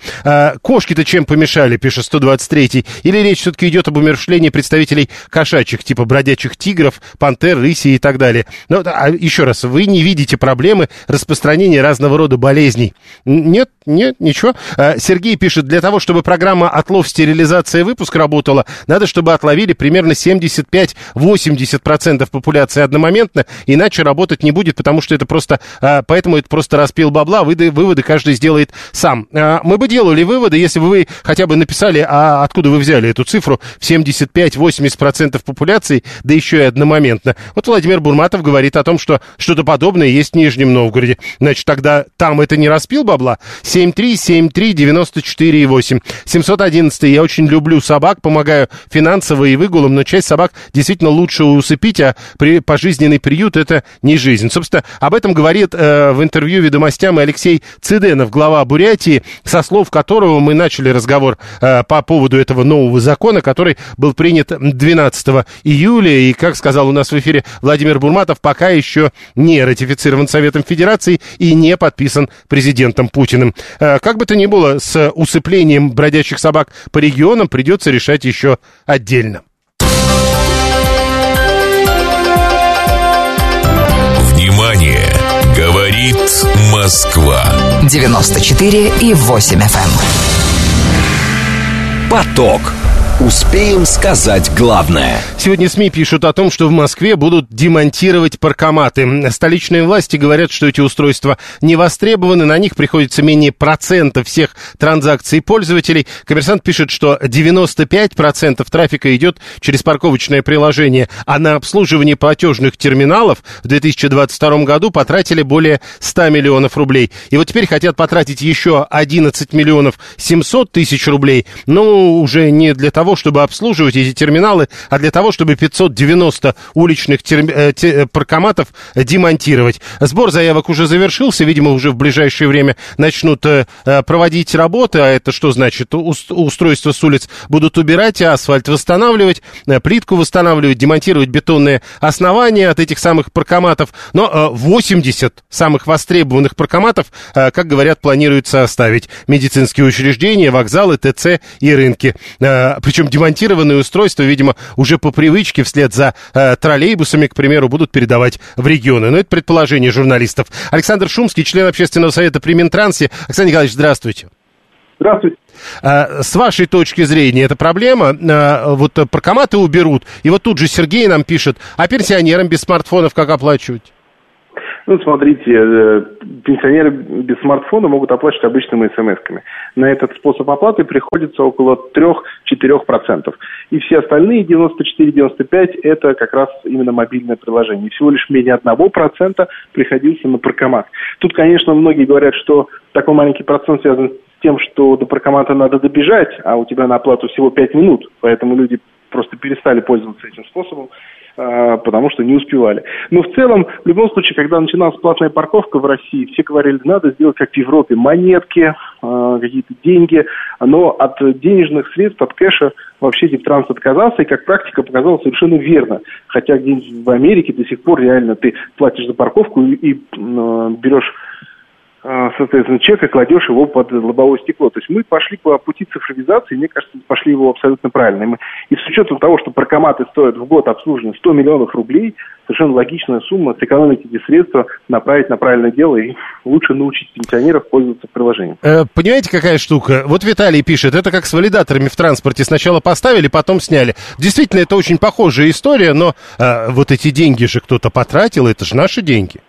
Кошки-то чем помешали, пишет 123-й? Или речь все-таки идет об умершлении представителей кошачьих, типа бродячих тигров, пантер, рыси и так далее? Но, а еще раз, вы не видите видите проблемы распространения разного рода болезней? Нет, нет, ничего. А, Сергей пишет, для того, чтобы программа отлов, стерилизация, выпуск работала, надо, чтобы отловили примерно 75-80% популяции одномоментно, иначе работать не будет, потому что это просто, а, поэтому это просто распил бабла, выводы, выводы каждый сделает сам. А, мы бы делали выводы, если бы вы хотя бы написали, а откуда вы взяли эту цифру в 75-80% популяции, да еще и одномоментно. Вот Владимир Бурматов говорит о том, что что-то подобное есть в Нижнем Новгороде. Значит, тогда там это не распил бабла? 7373948. 711 я очень люблю собак, помогаю финансово и выгулом, но часть собак действительно лучше усыпить, а при, пожизненный приют это не жизнь. Собственно, об этом говорит э, в интервью ведомостям Алексей Циденов, глава Бурятии, со слов которого мы начали разговор э, по поводу этого нового закона, который был принят 12 июля, и, как сказал у нас в эфире Владимир Бурматов, пока еще не ратифицирован ратифицирован Советом Федерации и не подписан президентом Путиным. Э, как бы то ни было, с усыплением бродячих собак по регионам придется решать еще отдельно. Внимание! Говорит Москва. 94 и 8 FM. Эм. Поток. Успеем сказать главное. Сегодня СМИ пишут о том, что в Москве будут демонтировать паркоматы. Столичные власти говорят, что эти устройства не востребованы, на них приходится менее процента всех транзакций пользователей. Коммерсант пишет, что 95% трафика идет через парковочное приложение, а на обслуживание платежных терминалов в 2022 году потратили более 100 миллионов рублей. И вот теперь хотят потратить еще 11 миллионов 700 тысяч рублей, но уже не для того, того, чтобы обслуживать эти терминалы, а для того, чтобы 590 уличных терм... э, те... Э, паркоматов демонтировать. Сбор заявок уже завершился, видимо, уже в ближайшее время начнут э, проводить работы, а это что значит? Устройства с улиц будут убирать, а асфальт восстанавливать, плитку восстанавливать, демонтировать бетонные основания от этих самых паркоматов. Но 80 самых востребованных паркоматов, как говорят, планируется оставить. Медицинские учреждения, вокзалы, ТЦ и рынки. Причем причем демонтированные устройства, видимо, уже по привычке вслед за э, троллейбусами, к примеру, будут передавать в регионы. Но это предположение журналистов. Александр Шумский, член общественного совета при Минтрансе. Александр Николаевич, здравствуйте. Здравствуйте. Э, с вашей точки зрения, это проблема? Э, вот паркоматы уберут, и вот тут же Сергей нам пишет, а пенсионерам без смартфонов как оплачивать? Ну, смотрите, э, пенсионеры без смартфона могут оплачивать обычными смс-ками. На этот способ оплаты приходится около 3-4%. И все остальные 94-95% это как раз именно мобильное приложение. Всего лишь менее 1% приходился на паркомат. Тут, конечно, многие говорят, что такой маленький процент связан с тем, что до паркомата надо добежать, а у тебя на оплату всего 5 минут, поэтому люди просто перестали пользоваться этим способом. А, потому что не успевали. Но в целом, в любом случае, когда начиналась платная парковка в России, все говорили, надо сделать как в Европе, монетки, а, какие-то деньги, но от денежных средств, от кэша вообще Дептранс отказался, и как практика показала совершенно верно. Хотя где-нибудь в Америке до сих пор реально ты платишь за парковку и, и берешь соответственно, чек кладешь его под лобовое стекло. То есть мы пошли по пути цифровизации, мне кажется, пошли его абсолютно правильно. И, мы, и с учетом того, что паркоматы стоят в год обслуживания 100 миллионов рублей, совершенно логичная сумма сэкономить эти средства, направить на правильное дело и лучше научить пенсионеров пользоваться приложением. Э, понимаете, какая штука? Вот Виталий пишет, это как с валидаторами в транспорте. Сначала поставили, потом сняли. Действительно, это очень похожая история, но э, вот эти деньги же кто-то потратил, это же наши деньги.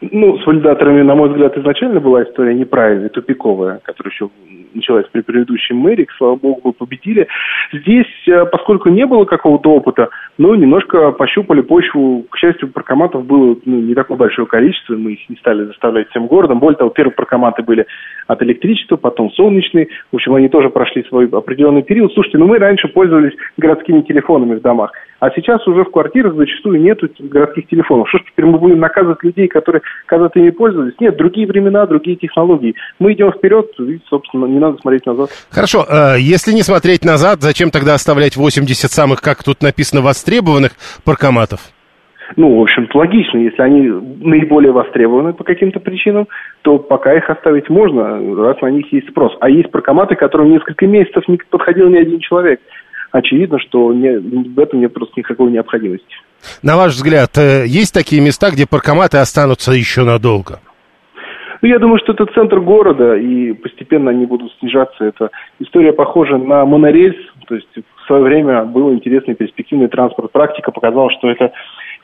Ну, с валидаторами, на мой взгляд, изначально была история неправильная, тупиковая, которая еще началась при предыдущем мэре, слава богу, мы победили. Здесь, э, поскольку не было какого-то опыта, ну, немножко пощупали почву. К счастью, паркоматов было ну, не такое большое количество, мы их не стали заставлять всем городом. Более того, первые паркоматы были от электричества, потом солнечные. В общем, они тоже прошли свой определенный период. Слушайте, ну мы раньше пользовались городскими телефонами в домах. А сейчас уже в квартирах зачастую нету городских телефонов. Что ж теперь мы будем наказывать людей, которые когда-то ими пользовались? Нет, другие времена, другие технологии. Мы идем вперед, и, собственно, не надо смотреть назад. Хорошо, э, если не смотреть назад, зачем тогда оставлять 80 самых, как тут написано, востребованных паркоматов? Ну, в общем-то, логично. Если они наиболее востребованы по каким-то причинам, то пока их оставить можно, раз на них есть спрос. А есть паркоматы, которым несколько месяцев не подходил ни один человек очевидно, что не, в этом нет просто никакой необходимости. На ваш взгляд, э, есть такие места, где паркоматы останутся еще надолго? Ну, я думаю, что это центр города, и постепенно они будут снижаться. Это история похожа на монорельс, то есть в свое время был интересный перспективный транспорт. Практика показала, что это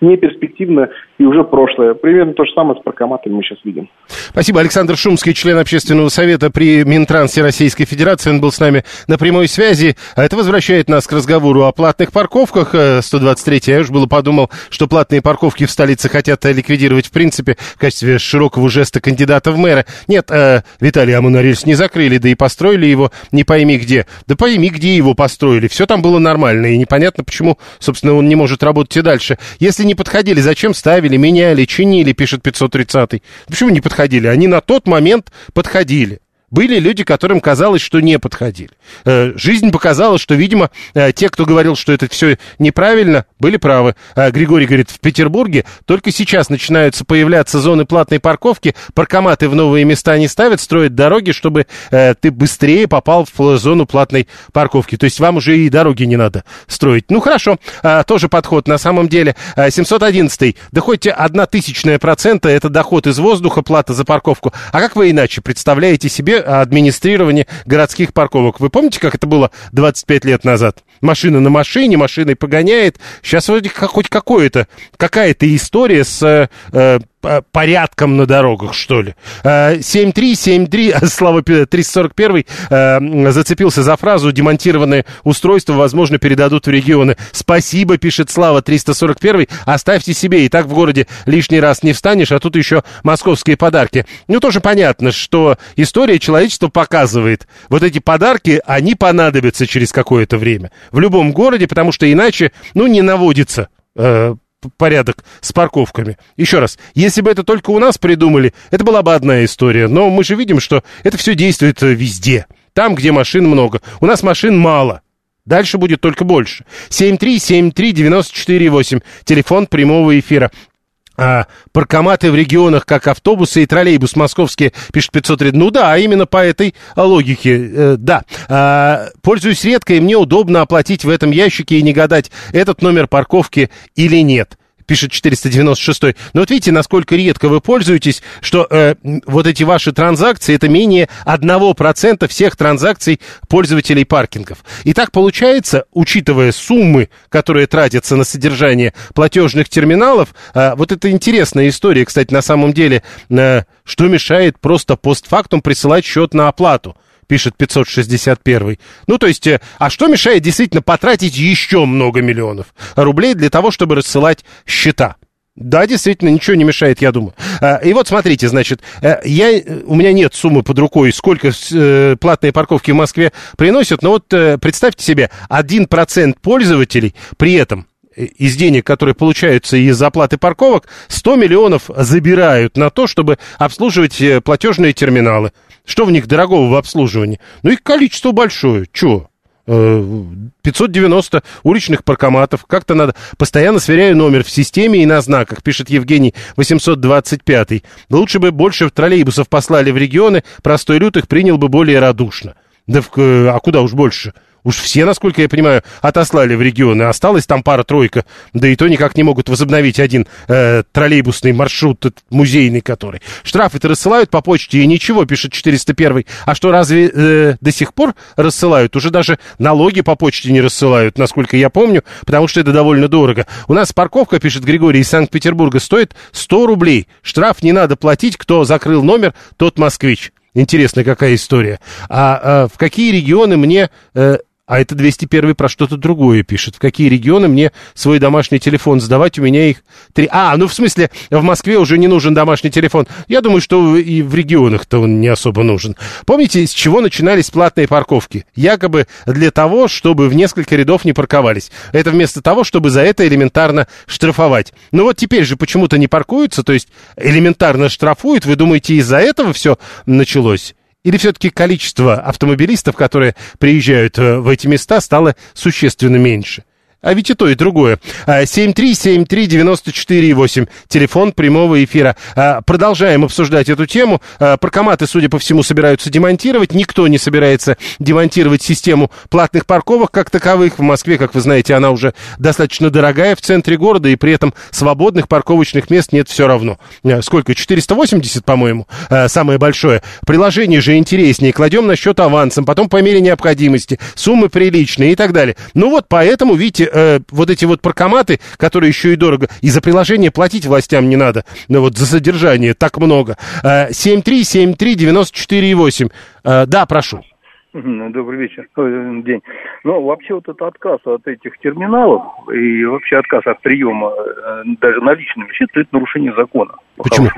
не перспективно и уже прошлое. Примерно то же самое с паркоматами мы сейчас видим. Спасибо. Александр Шумский, член общественного совета при Минтрансе Российской Федерации. Он был с нами на прямой связи. А это возвращает нас к разговору о платных парковках. 123 э, я уж было подумал, что платные парковки в столице хотят ликвидировать в принципе в качестве широкого жеста кандидата в мэра. Нет, э, Виталий Амунарельс не закрыли, да и построили его не пойми где. Да пойми, где его построили. Все там было нормально, и непонятно, почему, собственно, он не может работать и дальше. Если не подходили, зачем ставили, меняли, чинили, пишет 530-й. Почему не подходили? Они на тот момент подходили. Были люди, которым казалось, что не подходили. Э, жизнь показала, что, видимо, э, те, кто говорил, что это все неправильно, были правы. Э, Григорий говорит, в Петербурге только сейчас начинаются появляться зоны платной парковки, паркоматы в новые места не ставят, строят дороги, чтобы ты быстрее попал в зону платной парковки. То есть вам уже и дороги не надо строить. Ну, хорошо, тоже подход. На самом деле, 711 да хоть одна тысячная процента, это доход из воздуха, плата за парковку. А как вы иначе представляете себе администрирование городских парковок. Вы помните, как это было 25 лет назад? Машина на машине, машиной погоняет. Сейчас вроде хоть какое-то, какая-то история с э, порядком на дорогах, что ли. 7-3, э, *laughs* Слава 341 э, зацепился за фразу «демонтированные устройства, возможно, передадут в регионы». Спасибо, пишет Слава 341 оставьте себе, и так в городе лишний раз не встанешь, а тут еще московские подарки. Ну, тоже понятно, что история человечества показывает, вот эти подарки, они понадобятся через какое-то время в любом городе, потому что иначе, ну, не наводится э, порядок с парковками. Еще раз, если бы это только у нас придумали, это была бы одна история. Но мы же видим, что это все действует э, везде. Там, где машин много. У нас машин мало. Дальше будет только больше. 7373948. Телефон прямого эфира а, паркоматы в регионах, как автобусы и троллейбус московские, пишет 503. Ну да, именно по этой логике, э, да. А, пользуюсь редко, и мне удобно оплатить в этом ящике и не гадать, этот номер парковки или нет пишет 496. Но вот видите, насколько редко вы пользуетесь, что э, вот эти ваши транзакции, это менее 1% всех транзакций пользователей паркингов. И так получается, учитывая суммы, которые тратятся на содержание платежных терминалов, э, вот это интересная история, кстати, на самом деле, э, что мешает просто постфактум присылать счет на оплату пишет 561. Ну, то есть, э, а что мешает действительно потратить еще много миллионов рублей для того, чтобы рассылать счета? Да, действительно, ничего не мешает, я думаю. А, и вот смотрите, значит, э, я, у меня нет суммы под рукой, сколько э, платные парковки в Москве приносят, но вот э, представьте себе, 1% пользователей при этом из денег, которые получаются из оплаты парковок, 100 миллионов забирают на то, чтобы обслуживать платежные терминалы. Что в них дорогого в обслуживании? Ну, их количество большое. Чего? 590 уличных паркоматов. Как-то надо... Постоянно сверяю номер в системе и на знаках, пишет Евгений 825. Лучше бы больше троллейбусов послали в регионы, простой люд их принял бы более радушно. Да в... а куда уж больше? Уж все, насколько я понимаю, отослали в регионы. Осталась там пара-тройка. Да и то никак не могут возобновить один э, троллейбусный маршрут, музейный который. Штрафы-то рассылают по почте, и ничего, пишет 401. А что, разве э, до сих пор рассылают? Уже даже налоги по почте не рассылают, насколько я помню, потому что это довольно дорого. У нас парковка, пишет Григорий из Санкт-Петербурга, стоит 100 рублей. Штраф не надо платить, кто закрыл номер, тот москвич. Интересная какая история. А, а в какие регионы мне э, а это 201 про что-то другое пишет. В какие регионы мне свой домашний телефон сдавать? У меня их три... А, ну в смысле, в Москве уже не нужен домашний телефон. Я думаю, что и в регионах-то он не особо нужен. Помните, с чего начинались платные парковки? Якобы для того, чтобы в несколько рядов не парковались. Это вместо того, чтобы за это элементарно штрафовать. Ну вот теперь же почему-то не паркуются, то есть элементарно штрафуют. Вы думаете, из-за этого все началось? Или все-таки количество автомобилистов, которые приезжают э, в эти места, стало существенно меньше? А ведь и то, и другое. 7373948, а, телефон прямого эфира. А, продолжаем обсуждать эту тему. А, паркоматы, судя по всему, собираются демонтировать. Никто не собирается демонтировать систему платных парковок как таковых. В Москве, как вы знаете, она уже достаточно дорогая в центре города, и при этом свободных парковочных мест нет все равно. Сколько? 480, по-моему, самое большое. Приложение же интереснее. Кладем на счет авансом, потом по мере необходимости. Суммы приличные и так далее. Ну вот поэтому, видите, э, вот эти вот паркоматы, которые еще и дорого, и за приложение платить властям не надо, ну вот за содержание так много. Э, 7373948. Э, да, прошу. Добрый вечер, день. Ну, вообще вот этот отказ от этих терминалов и вообще отказ от приема э, даже наличными счетами, это нарушение закона. Почему?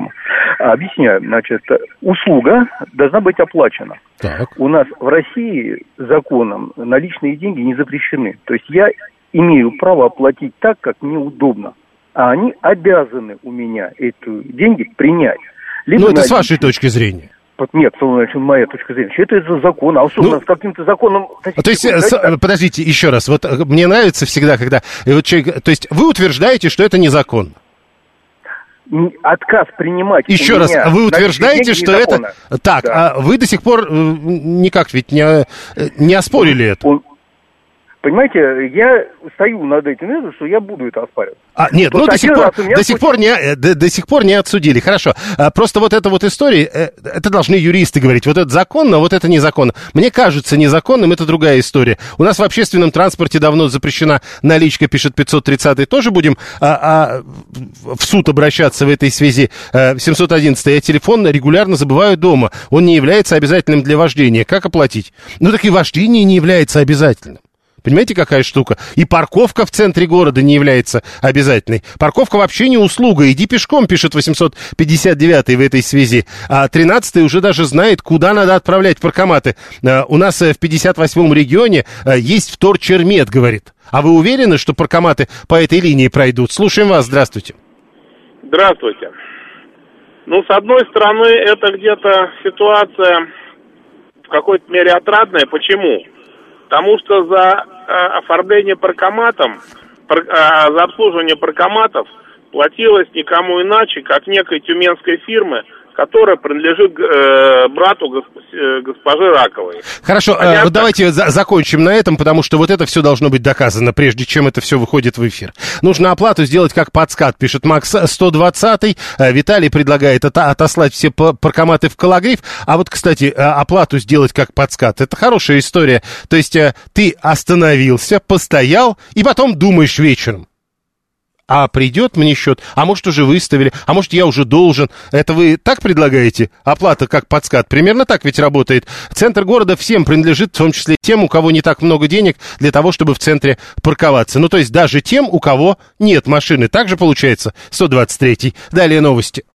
Объясняю. Значит, услуга должна быть оплачена. Так. У нас в России законом наличные деньги не запрещены. То есть я имею право оплатить так, как мне удобно. А они обязаны у меня эти деньги принять. Либо ну, это с вашей точки зрения. Нет, моя точка зрения. Что это из-за закона? А особенно ну, с каким-то законом... То есть, с, подождите, еще раз. Вот э, мне нравится всегда, когда... Вот человек, то есть вы утверждаете, что это незаконно? отказ принимать. Еще раз, вы утверждаете, что это... Так, да. а вы до сих пор э, никак ведь не, э, не оспорили это? Он, Понимаете, я стою над этим, что я буду это оспаривать. А, нет, ну до сих, пор, до, сих пор не, э, до, до сих пор не отсудили. Хорошо. А, просто вот эта вот история, э, это должны юристы говорить. Вот это законно, вот это незаконно. Мне кажется незаконным, это другая история. У нас в общественном транспорте давно запрещена наличка, пишет 530 Тоже будем а, а, в суд обращаться в этой связи. 711 Я телефон регулярно забываю дома. Он не является обязательным для вождения. Как оплатить? Ну так и вождение не является обязательным. Понимаете, какая штука? И парковка в центре города не является обязательной. Парковка вообще не услуга. Иди пешком, пишет 859 в этой связи. А 13 уже даже знает, куда надо отправлять паркоматы. А, у нас э, в 58-м регионе а, есть вторчермет, говорит. А вы уверены, что паркоматы по этой линии пройдут? Слушаем вас. Здравствуйте. Здравствуйте. Ну, с одной стороны, это где-то ситуация в какой-то мере отрадная. Почему? Потому что за э, оформление паркоматом, пар, э, за обслуживание паркоматов платилось никому иначе, как некой тюменской фирмы – которая принадлежит э, брату госп, э, госпожи Раковой. Хорошо, э, Понятно? э, давайте за закончим на этом, потому что вот это все должно быть доказано, прежде чем это все выходит в эфир. Нужно оплату сделать как подскат, пишет Макс 120. Э, Виталий предлагает от отослать все паркоматы в Калагриф. А вот, кстати, э, оплату сделать как подскат, это хорошая история. То есть ты остановился, постоял и потом думаешь вечером а придет мне счет, а может уже выставили, а может я уже должен. Это вы так предлагаете? Оплата как подскат. Примерно так ведь работает. Центр города всем принадлежит, в том числе тем, у кого не так много денег для того, чтобы в центре парковаться. Ну, то есть даже тем, у кого нет машины. Так же получается 123-й. Далее новости.